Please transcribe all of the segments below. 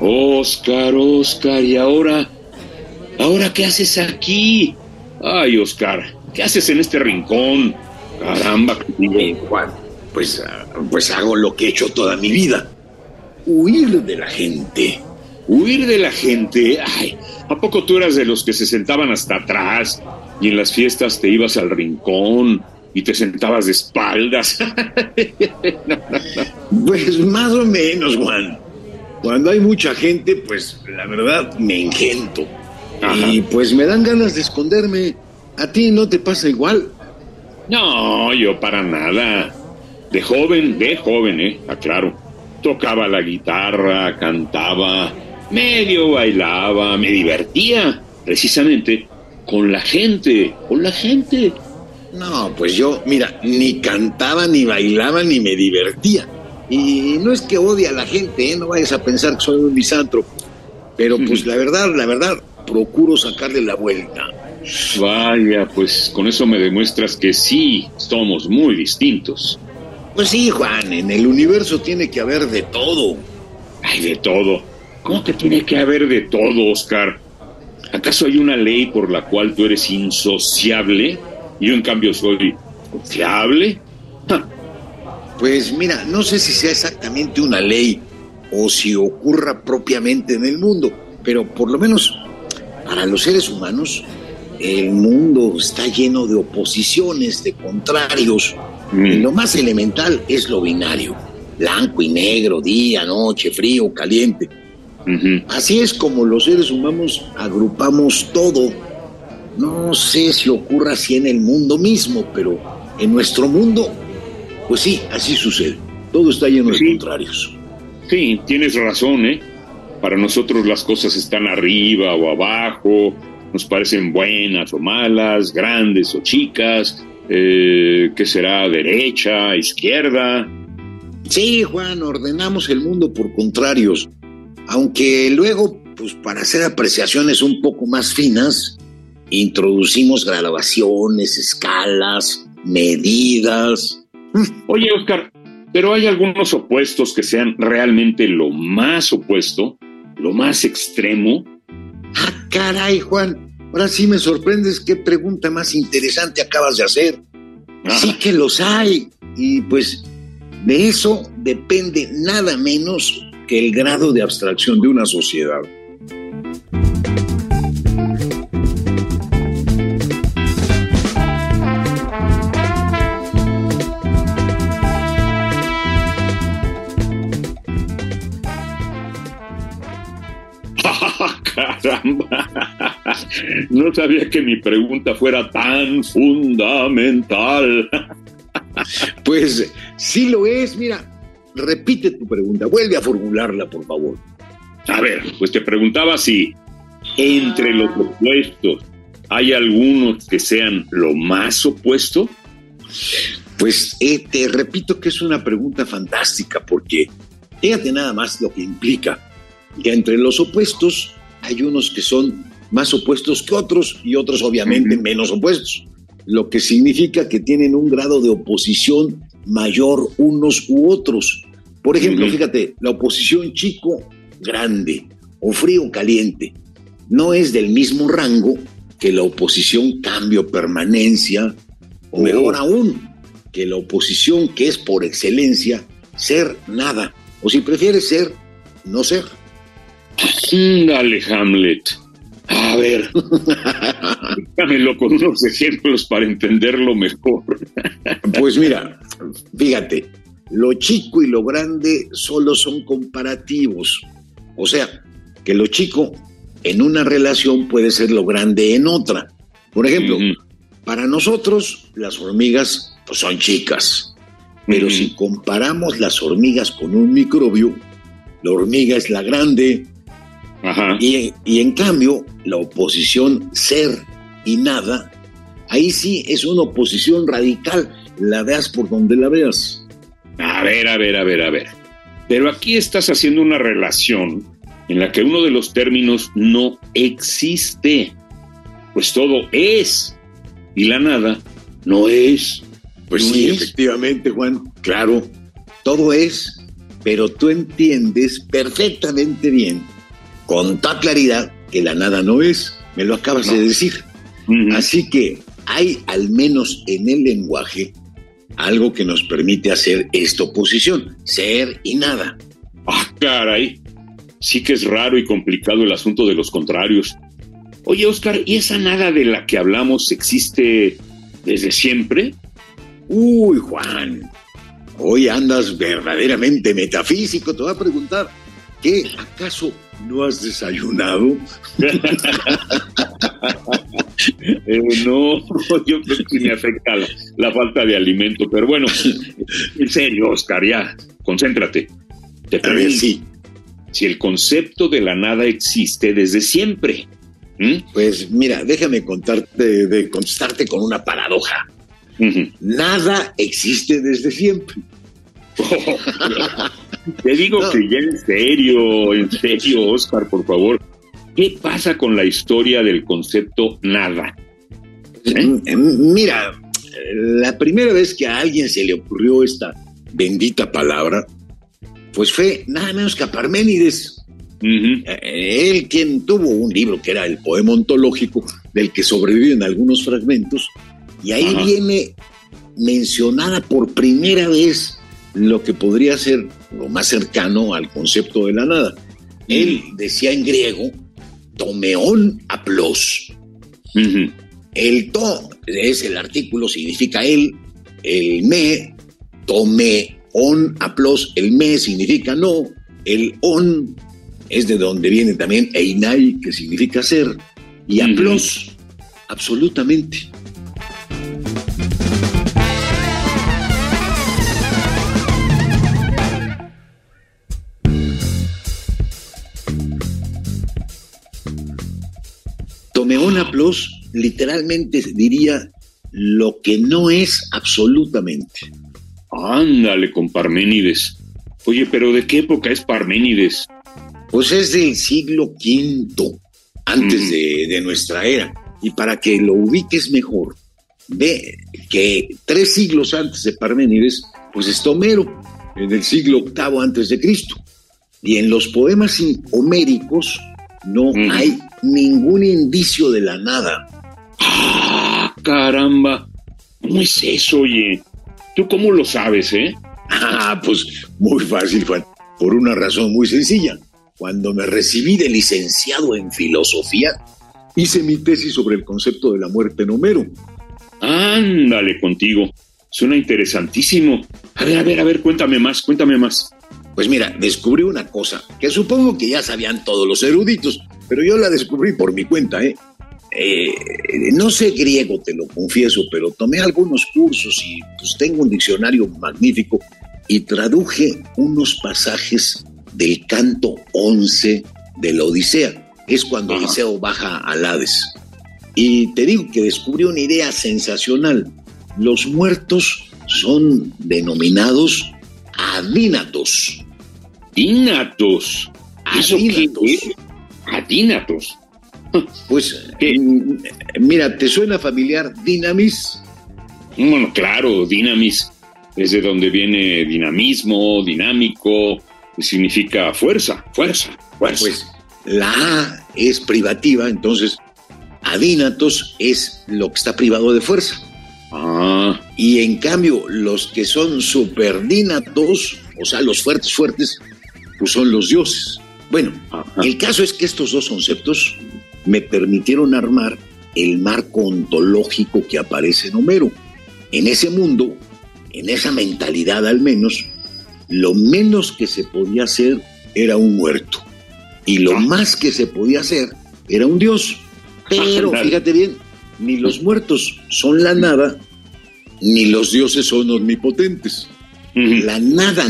Oscar, Oscar, ¿y ahora? ¿Ahora qué haces aquí? Ay, Oscar, ¿qué haces en este rincón? Caramba, Bien, Juan, pues, ah, pues hago lo que he hecho toda mi vida. Huir de la gente. huir de la gente. Ay, ¿a poco tú eras de los que se sentaban hasta atrás y en las fiestas te ibas al rincón y te sentabas de espaldas? No, no, no. Pues más o menos, Juan. Cuando hay mucha gente, pues la verdad me engento. Ajá. Y pues me dan ganas de esconderme. ¿A ti no te pasa igual? No, yo para nada. De joven, de joven, eh, aclaro. Tocaba la guitarra, cantaba, medio bailaba, me divertía, precisamente, con la gente, con la gente. No, pues yo, mira, ni cantaba, ni bailaba, ni me divertía. Y no es que odie a la gente, ¿eh? no vayas a pensar que soy un misántropo. Pero pues la verdad, la verdad, procuro sacarle la vuelta. Vaya, pues con eso me demuestras que sí, somos muy distintos. Pues sí, Juan, en el universo tiene que haber de todo. Hay de todo. ¿Cómo que tiene que haber de todo, Oscar? ¿Acaso hay una ley por la cual tú eres insociable y yo en cambio soy confiable? Pues mira, no sé si sea exactamente una ley o si ocurra propiamente en el mundo, pero por lo menos para los seres humanos el mundo está lleno de oposiciones, de contrarios. Mm. Y lo más elemental es lo binario, blanco y negro, día, noche, frío, caliente. Así es como los seres humanos agrupamos todo. No sé si ocurra así en el mundo mismo, pero en nuestro mundo, pues sí, así sucede. Todo está lleno de contrarios. Sí, tienes razón, ¿eh? Para nosotros las cosas están arriba o abajo, nos parecen buenas o malas, grandes o chicas, eh, ¿qué será? Derecha, izquierda. Sí, Juan, ordenamos el mundo por contrarios. Aunque luego, pues para hacer apreciaciones un poco más finas, introducimos graduaciones, escalas, medidas. Oye, Oscar, pero hay algunos opuestos que sean realmente lo más opuesto, lo más extremo. Ah, caray, Juan. Ahora sí me sorprendes qué pregunta más interesante acabas de hacer. Ah, Sí que los hay. Y pues de eso depende nada menos que el grado de abstracción de una sociedad. No sabía que mi pregunta fuera tan fundamental. Pues sí lo es. Mira, repite tu pregunta. Vuelve a formularla, por favor. A ver, pues te preguntaba si entre los opuestos hay algunos que sean lo más opuesto. Pues eh, te repito que es una pregunta fantástica porque fíjate nada más lo que implica que entre los opuestos hay unos que son más opuestos que otros y otros obviamente menos opuestos, lo que significa que tienen un grado de oposición mayor unos u otros. Por ejemplo, fíjate, la oposición chico grande o frío caliente no es del mismo rango que la oposición cambio permanencia o Oh. mejor aún, que la oposición que es por excelencia ser nada, o si prefieres ser, no ser. Dale, Hamlet. Ver, dámelo con unos ejemplos para entenderlo mejor. Pues mira, fíjate, lo chico y lo grande solo son comparativos. O sea, que lo chico en una relación puede ser lo grande en otra. Por ejemplo, para nosotros las hormigas pues, son chicas Pero si comparamos las hormigas con un microbio, la hormiga es la grande Ajá. y, y en cambio la oposición ser y nada, ahí sí es una oposición radical, la veas por donde la veas. A ver, a ver, a ver, a ver. Pero aquí estás haciendo una relación en la que uno de los términos no existe. Pues todo es. Y la nada no es. Pues ¿No sí, es? efectivamente, Juan, claro, todo es, pero tú entiendes perfectamente bien, con toda claridad, que la nada no es, me lo acabas No. de decir. Así que hay al menos en el lenguaje algo que nos permite hacer esta oposición, ser y nada. Ah, caray. Sí que es raro y complicado el asunto de los contrarios. Oye, Oscar, ¿y esa nada de la que hablamos existe desde siempre? Uy, Juan, hoy andas verdaderamente metafísico, te voy a preguntar, ¿qué acaso no has desayunado? Eh, no, yo creo que me afecta la, la falta de alimento. Pero bueno, en serio, Oscar, ya, concéntrate. Te A ver, pregunto sí, si el concepto de la nada existe desde siempre. ¿Mm? pues mira, déjame contarte, de contestarte con una paradoja. Nada existe desde siempre. Te digo No. que ya en serio, en serio, Oscar, por favor. ¿Qué pasa con la historia del concepto nada? ¿Eh? Mira, la primera vez que a alguien se le ocurrió esta bendita palabra, pues fue nada menos que a Parménides. Eh, Él quien tuvo un libro que era el poema ontológico, del que sobreviven algunos fragmentos, y ahí Ajá. viene mencionada por primera vez lo que podría ser lo más cercano al concepto de la nada. Él decía en griego, tomeón aplos. El to es el artículo, significa él, el me, tome, on, aplos, el me significa no, el on es de donde viene también einai, que significa ser, y aplos, absolutamente. Tomeón aplos literalmente diría lo que no es absolutamente. Ándale con Parménides. Oye, pero ¿de qué época es Parménides? Pues es del siglo V, antes Mm. de, de nuestra era. Y para que lo ubiques mejor, ve que tres siglos antes de Parménides, pues está Homero, en el siglo VIII antes de Cristo. Y en los poemas homéricos no Mm. hay ningún indicio de la nada. ¡Ah, caramba! ¿Cómo es eso, oye? ¿Tú cómo lo sabes, eh? Ah, pues muy fácil, Juan. Por una razón muy sencilla. Cuando me recibí de licenciado en filosofía, hice mi tesis sobre el concepto de la muerte en Homero. Ándale contigo. Suena interesantísimo. A ver, a ver, a ver, cuéntame más, cuéntame más. Pues mira, descubrí una cosa que supongo que ya sabían todos los eruditos, pero yo la descubrí por mi cuenta, ¿eh? Eh, no sé griego, te lo confieso, pero tomé algunos cursos y pues tengo un diccionario magnífico y traduje unos pasajes del canto 11 de la Odisea. Es cuando Ajá. Odiseo baja al Hades. Y te digo que descubrí una idea sensacional. Los muertos son denominados adínatos. Adínatos. ¿Eso qué Adínatos. es? Adínatos. Pues, ¿Qué? mm, mira, ¿te suena familiar Dinamis? Bueno, claro, dinamis. Es de donde viene dinamismo, dinámico, significa fuerza, fuerza, fuerza. Pues la A es privativa, entonces adínatos es lo que está privado de fuerza. ah, Y en cambio, los que son superdínatos, o sea, los fuertes, fuertes, pues son los dioses. Bueno, ajá. el caso es que estos dos conceptos me permitieron armar el marco ontológico que aparece en Homero. En ese mundo, en esa mentalidad al menos, lo menos que se podía hacer era un muerto. Y lo Ah. más que se podía hacer era un dios. Pero fíjate bien, ni los muertos son la nada, ni los dioses son omnipotentes. la nada,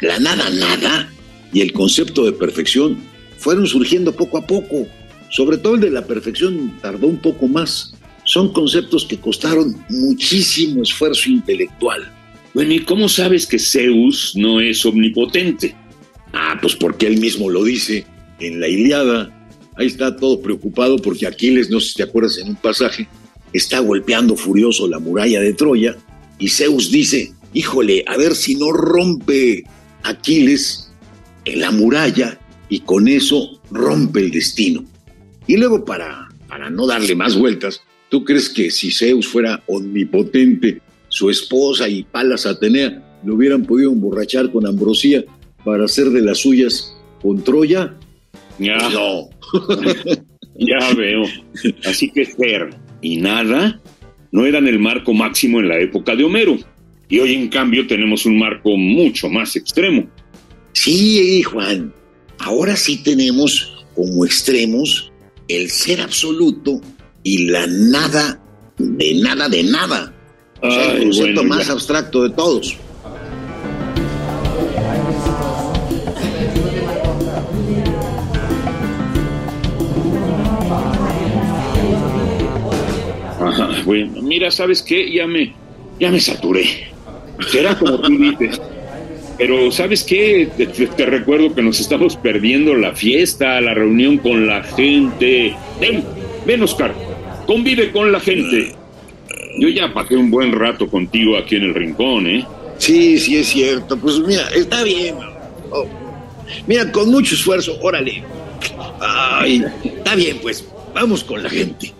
la nada, nada y el concepto de perfección fueron surgiendo poco a poco. Sobre todo el de la perfección tardó un poco más. Son conceptos que costaron muchísimo esfuerzo intelectual. Bueno, ¿y cómo sabes que Zeus no es omnipotente? Ah, pues porque él mismo lo dice en la Iliada. Ahí está todo preocupado porque Aquiles, no sé si te acuerdas en un pasaje, está golpeando furioso la muralla de Troya y Zeus dice, híjole, a ver si no rompe Aquiles en la muralla y con eso rompe el destino. Y luego para, para no darle más vueltas, ¿tú crees que si Zeus fuera omnipotente, su esposa y Palas Atenea lo hubieran podido emborrachar con ambrosía para hacer de las suyas con Troya? Ya. No. ya veo. Así que Ser y Nada no eran el marco máximo en la época de Homero. Y hoy en cambio tenemos un marco mucho más extremo. Sí, Juan, ahora sí tenemos como extremos el ser absoluto y la nada de nada de nada. el concepto más abstracto de todos. bueno, mira, ¿sabes qué? Ya me, ya me saturé. Será como tú dices. Pero ¿sabes qué? Te, recuerdo que nos estamos perdiendo la fiesta, la reunión con la gente. Ven, ven Oscar, convive con la gente. Yo ya pasé un buen rato contigo aquí en el rincón, ¿eh? Sí, sí es cierto. Pues mira, está bien. Oh, mira, con mucho esfuerzo, órale. Ay, está bien, pues vamos con la gente.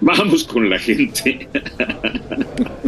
Vamos con la gente.